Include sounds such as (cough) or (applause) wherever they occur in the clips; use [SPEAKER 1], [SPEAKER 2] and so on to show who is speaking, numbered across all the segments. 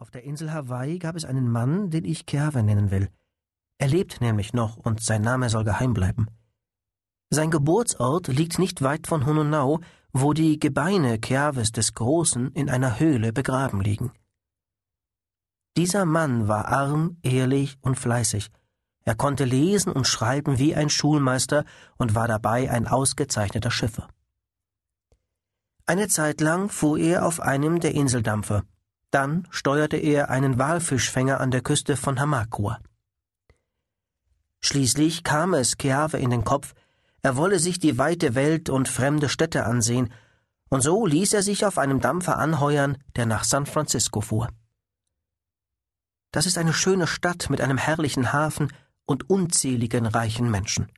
[SPEAKER 1] Auf der Insel Hawaii gab es einen Mann, den ich Keave nennen will. Er lebt nämlich noch und sein Name soll geheim bleiben. Sein Geburtsort liegt nicht weit von Hononau, wo die Gebeine Keaves des Großen in einer Höhle begraben liegen. Dieser Mann war arm, ehrlich und fleißig. Er konnte lesen und schreiben wie ein Schulmeister und war dabei ein ausgezeichneter Schiffer. Eine Zeit lang fuhr er auf einem der Inseldampfer. Dann steuerte er einen Walfischfänger an der Küste von Hamakua. Schließlich kam es Keave in den Kopf, er wolle sich die weite Welt und fremde Städte ansehen, und so ließ er sich auf einem Dampfer anheuern, der nach San Francisco fuhr. Das ist eine schöne Stadt mit einem herrlichen Hafen und unzähligen reichen Menschen.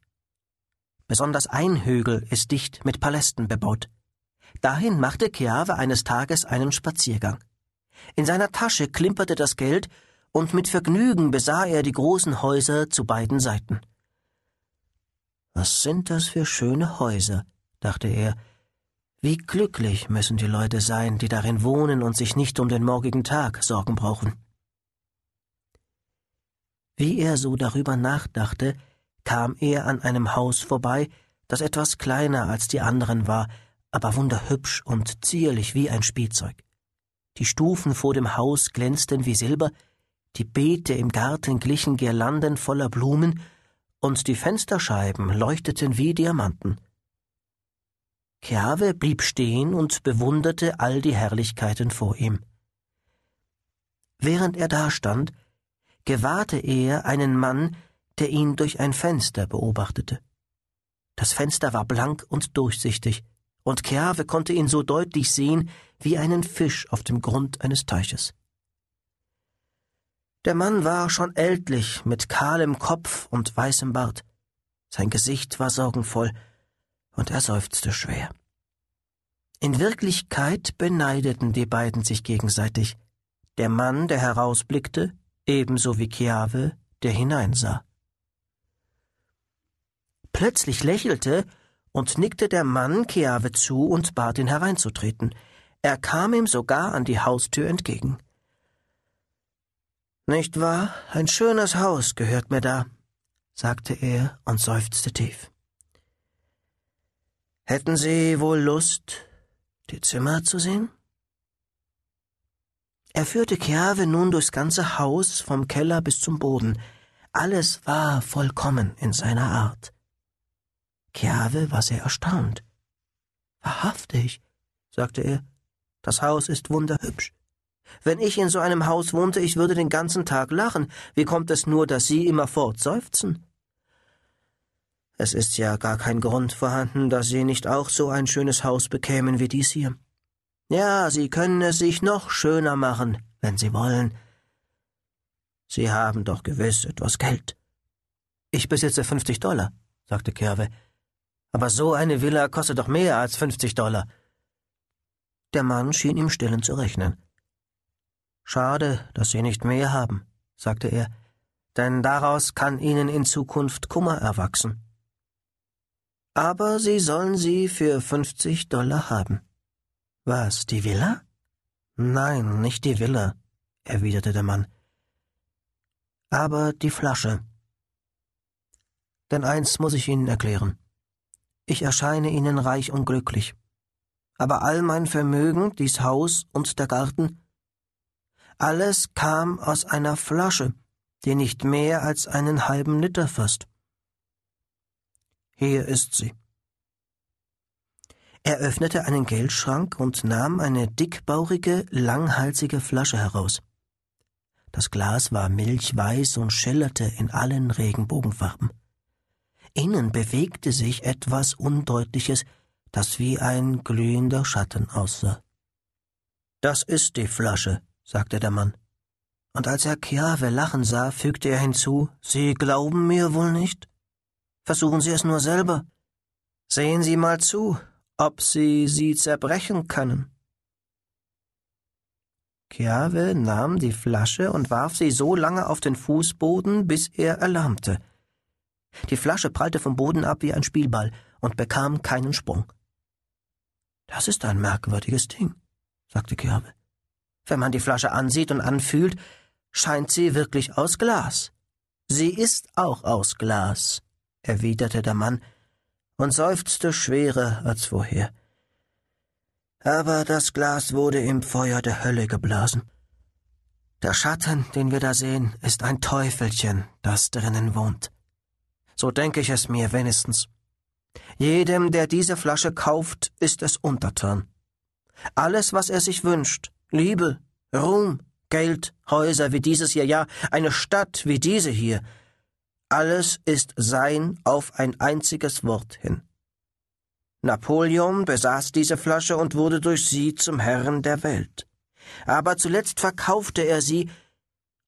[SPEAKER 1] Besonders ein Hügel ist dicht mit Palästen bebaut. Dahin machte Keave eines Tages einen Spaziergang. In seiner Tasche klimperte das Geld, und mit Vergnügen besah er die großen Häuser zu beiden Seiten. Was sind das für schöne Häuser, dachte er. Wie glücklich müssen die Leute sein, die darin wohnen und sich nicht um den morgigen Tag Sorgen brauchen. Wie er so darüber nachdachte, kam er an einem Haus vorbei, das etwas kleiner als die anderen war, aber wunderhübsch und zierlich wie ein Spielzeug. Die Stufen vor dem Haus glänzten wie Silber, die Beete im Garten glichen Girlanden voller Blumen, und die Fensterscheiben leuchteten wie Diamanten. Keave blieb stehen und bewunderte all die Herrlichkeiten vor ihm. Während er dastand, gewahrte er einen Mann, der ihn durch ein Fenster beobachtete. Das Fenster war blank und durchsichtig, und Keave konnte ihn so deutlich sehen wie einen Fisch auf dem Grund eines Teiches. Der Mann war schon ältlich, mit kahlem Kopf und weißem Bart. Sein Gesicht war sorgenvoll, und er seufzte schwer. In Wirklichkeit beneideten die beiden sich gegenseitig. Der Mann, der herausblickte, ebenso wie Chiave, der hineinsah. Plötzlich lächelte und nickte der Mann Keave zu und bat ihn hereinzutreten. Er kam ihm sogar an die Haustür entgegen. Nicht wahr? Ein schönes Haus gehört mir da, sagte er und seufzte tief. Hätten Sie wohl Lust, die Zimmer zu sehen? Er führte Keave nun durchs ganze Haus, vom Keller bis zum Boden. Alles war vollkommen in seiner Art. Keave war sehr erstaunt. Wahrhaftig, sagte er, das Haus ist wunderhübsch. Wenn ich in so einem Haus wohnte, ich würde den ganzen Tag lachen. Wie kommt es nur, dass Sie immerfort seufzen? Es ist ja gar kein Grund vorhanden, dass Sie nicht auch so ein schönes Haus bekämen wie dies hier. Ja, Sie können es sich noch schöner machen, wenn Sie wollen. Sie haben doch gewiss etwas Geld. Ich besitze fünfzig Dollar, sagte Kerwe. Aber so eine Villa kostet doch mehr als fünfzig Dollar. Der Mann schien im Stillen zu rechnen. Schade, dass Sie nicht mehr haben, sagte er, denn daraus kann Ihnen in Zukunft Kummer erwachsen. Aber Sie sollen sie für fünfzig Dollar haben. Was, die Villa? Nein, nicht die Villa, erwiderte der Mann. Aber die Flasche. Denn eins muss ich Ihnen erklären. Ich erscheine Ihnen reich und glücklich. Aber all mein Vermögen, dies Haus und der Garten, alles kam aus einer Flasche, die nicht mehr als einen halben Liter fasst. Hier ist sie. Er öffnete einen Geldschrank und nahm eine dickbaurige, langhalsige Flasche heraus. Das Glas war milchweiß und schillerte in allen Regenbogenfarben. Innen bewegte sich etwas Undeutliches, das wie ein glühender Schatten aussah. Das ist die Flasche, sagte der Mann. Und als er Chiave lachen sah, fügte er hinzu, Sie glauben mir wohl nicht? Versuchen Sie es nur selber. Sehen Sie mal zu, ob Sie sie zerbrechen können. Chiave nahm die Flasche und warf sie so lange auf den Fußboden, bis er erlahmte. Die Flasche prallte vom Boden ab wie ein Spielball und bekam keinen Sprung. Das ist ein merkwürdiges Ding, sagte Chiave. Wenn man die Flasche ansieht und anfühlt, scheint sie wirklich aus Glas. Sie ist auch aus Glas, erwiderte der Mann und seufzte schwerer als vorher. Aber das Glas wurde im Feuer der Hölle geblasen. Der Schatten, den wir da sehen, ist ein Teufelchen, das drinnen wohnt. So denke ich es mir wenigstens. Jedem, der diese Flasche kauft, ist es untertan. Alles, was er sich wünscht, Liebe, Ruhm, Geld, Häuser wie dieses hier, ja, eine Stadt wie diese hier, alles ist sein auf ein einziges Wort hin. Napoleon besaß diese Flasche und wurde durch sie zum Herrn der Welt. Aber zuletzt verkaufte er sie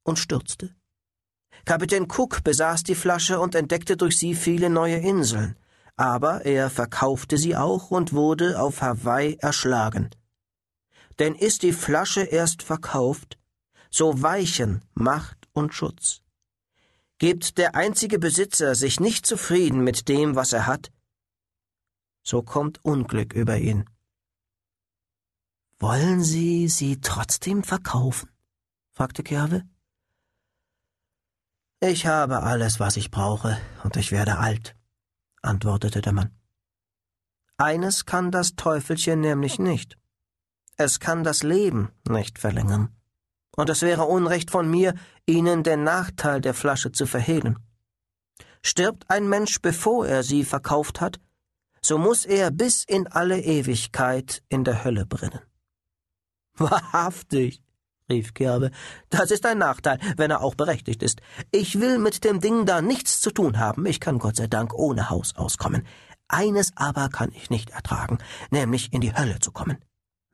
[SPEAKER 1] und stürzte. Kapitän Cook besaß die Flasche und entdeckte durch sie viele neue Inseln, aber er verkaufte sie auch und wurde auf Hawaii erschlagen. Denn ist die Flasche erst verkauft, so weichen Macht und Schutz. Gibt der einzige Besitzer sich nicht zufrieden mit dem, was er hat, so kommt Unglück über ihn. Wollen Sie sie trotzdem verkaufen? fragte Kerwe. Ich habe alles, was ich brauche, und ich werde alt, antwortete der Mann. Eines kann das Teufelchen nämlich nicht. Es kann das Leben nicht verlängern. Und es wäre Unrecht von mir, Ihnen den Nachteil der Flasche zu verhehlen. Stirbt ein Mensch, bevor er sie verkauft hat, so muss er bis in alle Ewigkeit in der Hölle brennen. (laughs) Wahrhaftig, rief Kerbe, das ist ein Nachteil, wenn er auch berechtigt ist. Ich will mit dem Ding da nichts zu tun haben, ich kann Gott sei Dank ohne Haus auskommen. Eines aber kann ich nicht ertragen, nämlich in die Hölle zu kommen.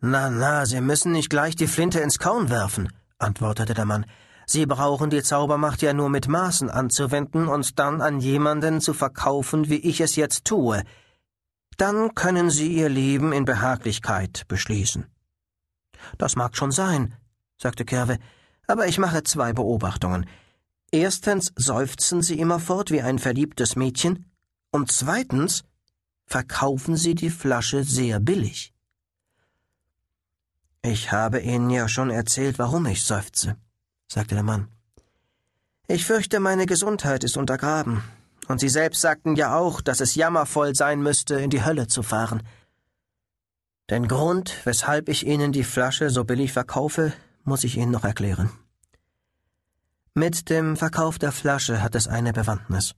[SPEAKER 1] Na, na, Sie müssen nicht gleich die Flinte ins Korn werfen, antwortete der Mann. Sie brauchen die Zaubermacht ja nur mit Maßen anzuwenden und dann an jemanden zu verkaufen, wie ich es jetzt tue. Dann können Sie Ihr Leben in Behaglichkeit beschließen. Das mag schon sein, sagte Kerwe, aber ich mache zwei Beobachtungen. Erstens seufzen Sie immerfort wie ein verliebtes Mädchen, und zweitens verkaufen Sie die Flasche sehr billig. Ich habe Ihnen ja schon erzählt, warum ich seufze, sagte der Mann. Ich fürchte, meine Gesundheit ist untergraben, und Sie selbst sagten ja auch, dass es jammervoll sein müsste, in die Hölle zu fahren. Den Grund, weshalb ich Ihnen die Flasche so billig verkaufe, muss ich Ihnen noch erklären. Mit dem Verkauf der Flasche hat es eine Bewandtnis.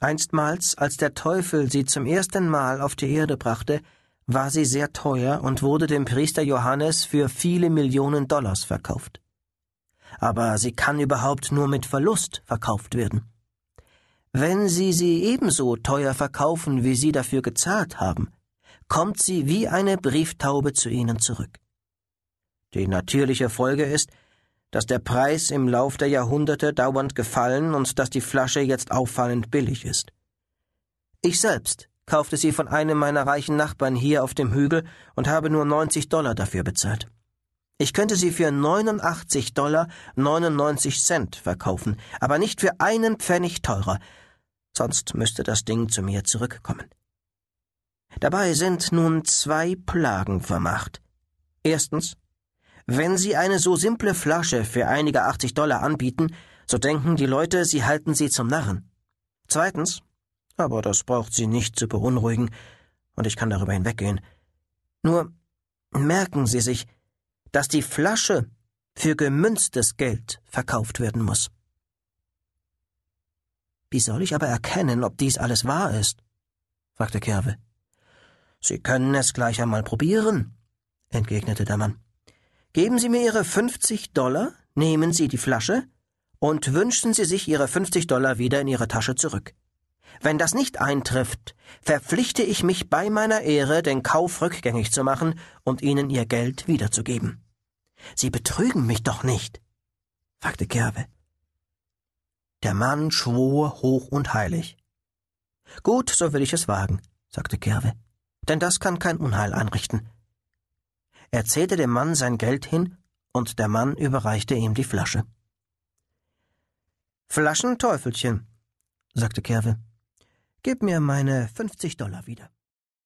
[SPEAKER 1] Einstmals, als der Teufel sie zum ersten Mal auf die Erde brachte, war sie sehr teuer und wurde dem Priester Johannes für viele Millionen Dollars verkauft. Aber sie kann überhaupt nur mit Verlust verkauft werden. Wenn Sie sie ebenso teuer verkaufen, wie Sie dafür gezahlt haben, kommt sie wie eine Brieftaube zu Ihnen zurück. Die natürliche Folge ist, dass der Preis im Lauf der Jahrhunderte dauernd gefallen und dass die Flasche jetzt auffallend billig ist. Ich selbst kaufte sie von einem meiner reichen Nachbarn hier auf dem Hügel und habe nur 90 Dollar dafür bezahlt. Ich könnte sie für 89 Dollar 99 Cent verkaufen, aber nicht für einen Pfennig teurer, sonst müsste das Ding zu mir zurückkommen. Dabei sind nun zwei Plagen vermacht. Erstens, wenn Sie eine so simple Flasche für einige 80 Dollar anbieten, so denken die Leute, Sie halten sie zum Narren. Zweitens, aber das braucht Sie nicht zu beunruhigen, und ich kann darüber hinweggehen. Nur merken Sie sich, dass die Flasche für gemünztes Geld verkauft werden muss. Wie soll ich aber erkennen, ob dies alles wahr ist? fragte Kerwe. Sie können es gleich einmal probieren, entgegnete der Mann. Geben Sie mir Ihre fünfzig Dollar, nehmen Sie die Flasche und wünschen Sie sich Ihre fünfzig Dollar wieder in Ihre Tasche zurück. Wenn das nicht eintrifft, verpflichte ich mich bei meiner Ehre, den Kauf rückgängig zu machen und Ihnen Ihr Geld wiederzugeben. Sie betrügen mich doch nicht, fragte Kerwe. Der Mann schwor hoch und heilig. Gut, so will ich es wagen, sagte Kerwe, denn das kann kein Unheil anrichten. Er zählte dem Mann sein Geld hin, und der Mann überreichte ihm die Flasche. Flaschenteufelchen, sagte Kerwe. Gib mir meine fünfzig Dollar wieder.